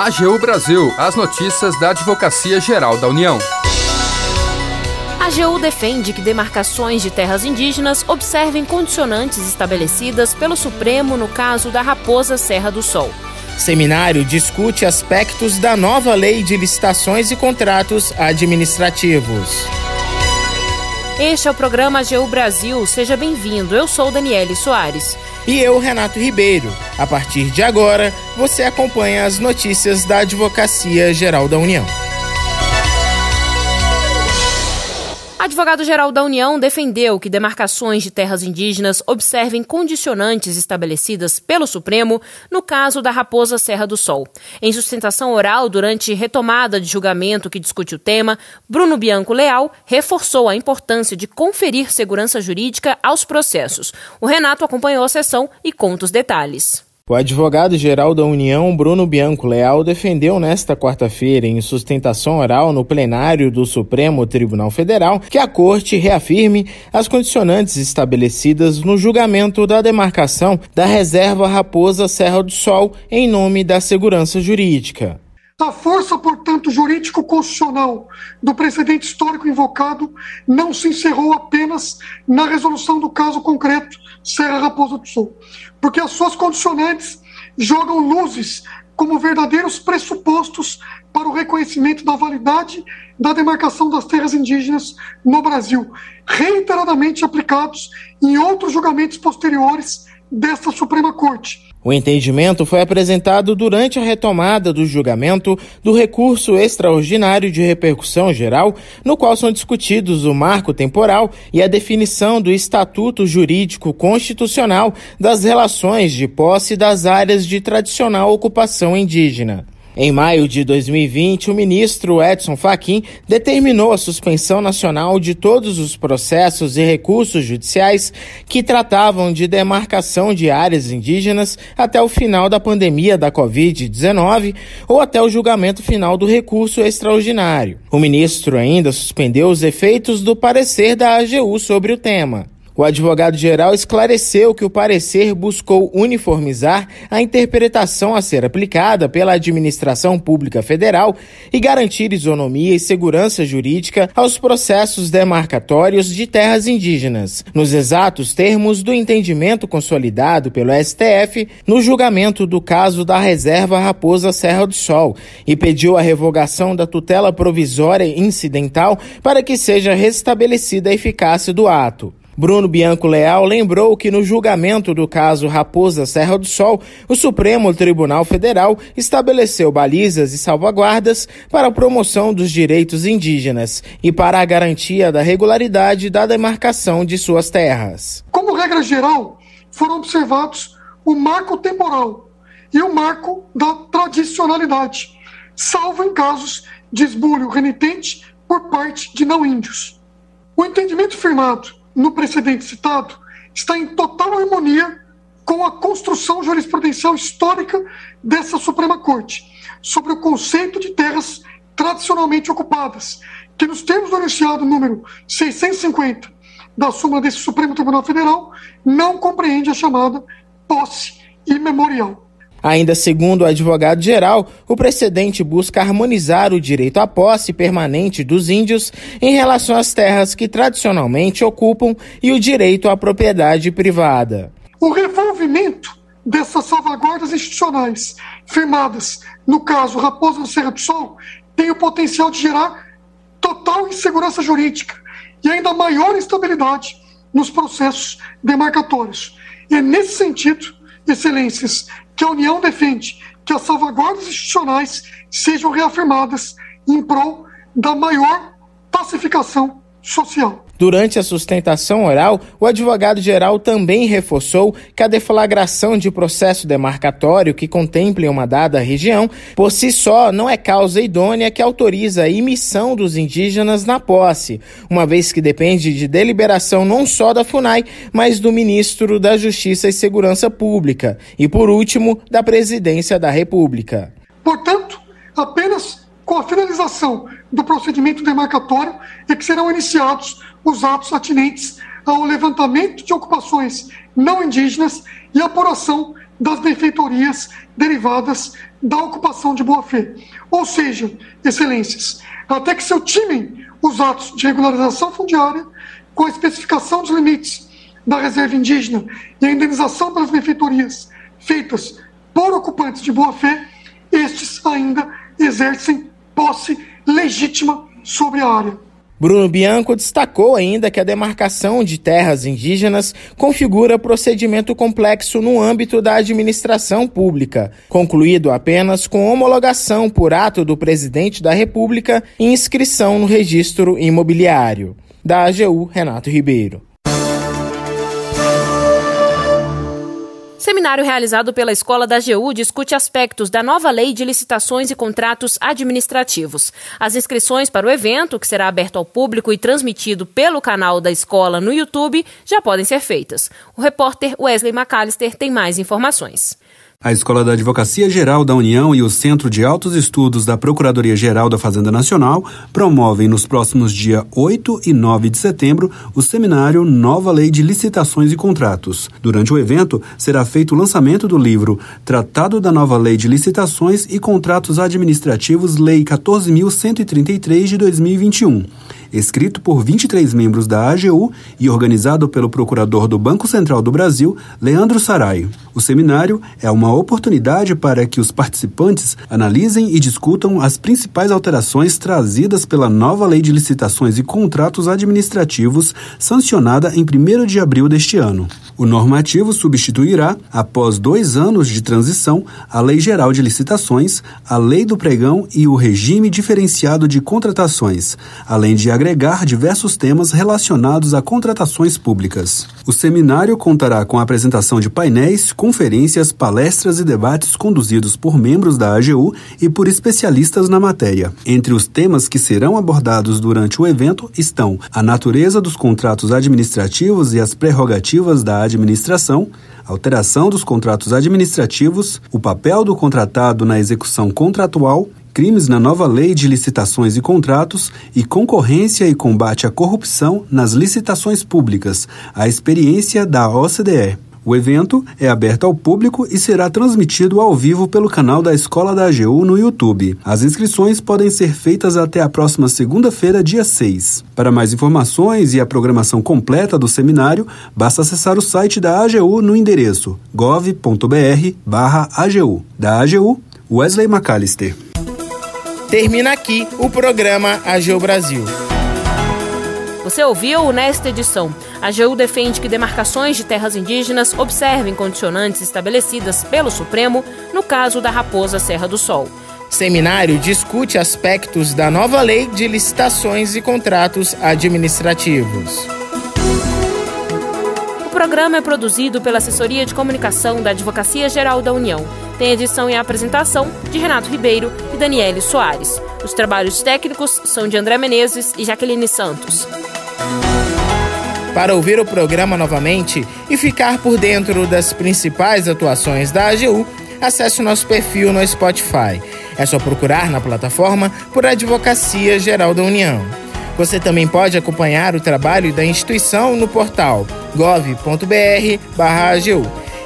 AGU Brasil, as notícias da Advocacia Geral da União. A AGU defende que demarcações de terras indígenas observem condicionantes estabelecidas pelo Supremo no caso da Raposa Serra do Sol. Seminário discute aspectos da nova lei de licitações e contratos administrativos. Este é o programa AGU Brasil. Seja bem-vindo. Eu sou Daniele Soares. E eu, Renato Ribeiro. A partir de agora, você acompanha as notícias da Advocacia Geral da União. Advogado-geral da União defendeu que demarcações de terras indígenas observem condicionantes estabelecidas pelo Supremo no caso da Raposa Serra do Sol. Em sustentação oral durante retomada de julgamento que discute o tema, Bruno Bianco Leal reforçou a importância de conferir segurança jurídica aos processos. O Renato acompanhou a sessão e conta os detalhes. O advogado-geral da União, Bruno Bianco Leal, defendeu nesta quarta-feira, em sustentação oral no plenário do Supremo Tribunal Federal, que a Corte reafirme as condicionantes estabelecidas no julgamento da demarcação da reserva Raposa Serra do Sol em nome da segurança jurídica. A força, portanto, jurídico-constitucional do precedente histórico invocado não se encerrou apenas na resolução do caso concreto Serra Raposa do Sul, porque as suas condicionantes jogam luzes como verdadeiros pressupostos para o reconhecimento da validade da demarcação das terras indígenas no Brasil, reiteradamente aplicados em outros julgamentos posteriores Suprema Corte o entendimento foi apresentado durante a retomada do julgamento do recurso extraordinário de repercussão geral, no qual são discutidos o marco temporal e a definição do estatuto jurídico constitucional das relações de posse das áreas de tradicional ocupação indígena. Em maio de 2020, o ministro Edson Fachin determinou a suspensão nacional de todos os processos e recursos judiciais que tratavam de demarcação de áreas indígenas até o final da pandemia da Covid-19 ou até o julgamento final do recurso extraordinário. O ministro ainda suspendeu os efeitos do parecer da AGU sobre o tema. O advogado-geral esclareceu que o parecer buscou uniformizar a interpretação a ser aplicada pela administração pública federal e garantir isonomia e segurança jurídica aos processos demarcatórios de terras indígenas, nos exatos termos do entendimento consolidado pelo STF no julgamento do caso da reserva Raposa Serra do Sol e pediu a revogação da tutela provisória incidental para que seja restabelecida a eficácia do ato. Bruno Bianco Leal lembrou que no julgamento do caso Raposa Serra do Sol, o Supremo Tribunal Federal estabeleceu balizas e salvaguardas para a promoção dos direitos indígenas e para a garantia da regularidade da demarcação de suas terras. Como regra geral, foram observados o marco temporal e o marco da tradicionalidade, salvo em casos de esbulho renitente por parte de não índios. O entendimento firmado no precedente citado está em total harmonia com a construção jurisprudencial histórica dessa Suprema Corte sobre o conceito de terras tradicionalmente ocupadas, que nos termos do enunciado número 650 da súmula desse Supremo Tribunal Federal não compreende a chamada posse imemorial. Ainda segundo o advogado-geral, o precedente busca harmonizar o direito à posse permanente dos índios em relação às terras que tradicionalmente ocupam e o direito à propriedade privada. O revolvimento dessas salvaguardas institucionais firmadas no caso Raposa Serra do Sol tem o potencial de gerar total insegurança jurídica e ainda maior instabilidade nos processos demarcatórios. E é nesse sentido, excelências, que a União defende que as salvaguardas institucionais sejam reafirmadas em prol da maior pacificação social. Durante a sustentação oral, o advogado-geral também reforçou que a deflagração de processo demarcatório que contemple uma dada região, por si só, não é causa idônea que autoriza a emissão dos indígenas na posse, uma vez que depende de deliberação não só da FUNAI, mas do ministro da Justiça e Segurança Pública e, por último, da Presidência da República. Portanto, apenas com a finalização do procedimento demarcatório é que serão iniciados os atos atinentes ao levantamento de ocupações não indígenas e apuração das benfeitorias derivadas da ocupação de boa-fé. Ou seja, excelências, até que se ultimem os atos de regularização fundiária com a especificação dos limites da reserva indígena e a indenização pelas benfeitorias feitas por ocupantes de boa-fé, estes ainda exercem posse legítima sobre a área. Bruno Bianco destacou ainda que a demarcação de terras indígenas configura procedimento complexo no âmbito da administração pública, concluído apenas com homologação por ato do presidente da República e inscrição no registro imobiliário. Da AGU, Renato Ribeiro. Seminário realizado pela Escola da AGU discute aspectos da nova lei de licitações e contratos administrativos. As inscrições para o evento, que será aberto ao público e transmitido pelo canal da escola no YouTube, já podem ser feitas. O repórter Wesley McAllister tem mais informações. A Escola da Advocacia Geral da União e o Centro de Altos Estudos da Procuradoria Geral da Fazenda Nacional promovem nos próximos dias 8 e 9 de setembro o seminário Nova Lei de Licitações e Contratos. Durante o evento, será feito o lançamento do livro Tratado da Nova Lei de Licitações e Contratos Administrativos, Lei 14.133 de 2021 escrito por 23 membros da AGU e organizado pelo procurador do Banco Central do Brasil, Leandro Sarai. O seminário é uma oportunidade para que os participantes analisem e discutam as principais alterações trazidas pela nova Lei de Licitações e Contratos Administrativos, sancionada em 1 de abril deste ano. O normativo substituirá, após dois anos de transição, a Lei Geral de Licitações, a Lei do Pregão e o Regime Diferenciado de Contratações, além de agregar diversos temas relacionados a contratações públicas. O seminário contará com a apresentação de painéis, conferências, palestras e debates conduzidos por membros da AGU e por especialistas na matéria. Entre os temas que serão abordados durante o evento estão a natureza dos contratos administrativos e as prerrogativas da administração, alteração dos contratos administrativos, o papel do contratado na execução contratual, crimes na nova lei de licitações e contratos e concorrência e combate à corrupção nas licitações públicas, a experiência da OCDE. O evento é aberto ao público e será transmitido ao vivo pelo canal da Escola da AGU no YouTube. As inscrições podem ser feitas até a próxima segunda-feira, dia 6. Para mais informações e a programação completa do seminário, basta acessar o site da AGU no endereço gov.br/agu. Da AGU, Wesley McAllister. Termina aqui o programa AGU Brasil. Você ouviu nesta edição. A AGU defende que demarcações de terras indígenas observem condicionantes estabelecidas pelo Supremo no caso da Raposa Serra do Sol. Seminário discute aspectos da nova lei de licitações e contratos administrativos. O programa é produzido pela Assessoria de Comunicação da Advocacia Geral da União. Tem edição e apresentação de Renato Ribeiro e Daniele Soares. Os trabalhos técnicos são de André Menezes e Jaqueline Santos. Para ouvir o programa novamente e ficar por dentro das principais atuações da AGU, acesse o nosso perfil no Spotify. É só procurar na plataforma por Advocacia Geral da União. Você também pode acompanhar o trabalho da instituição no portal gov.br/agu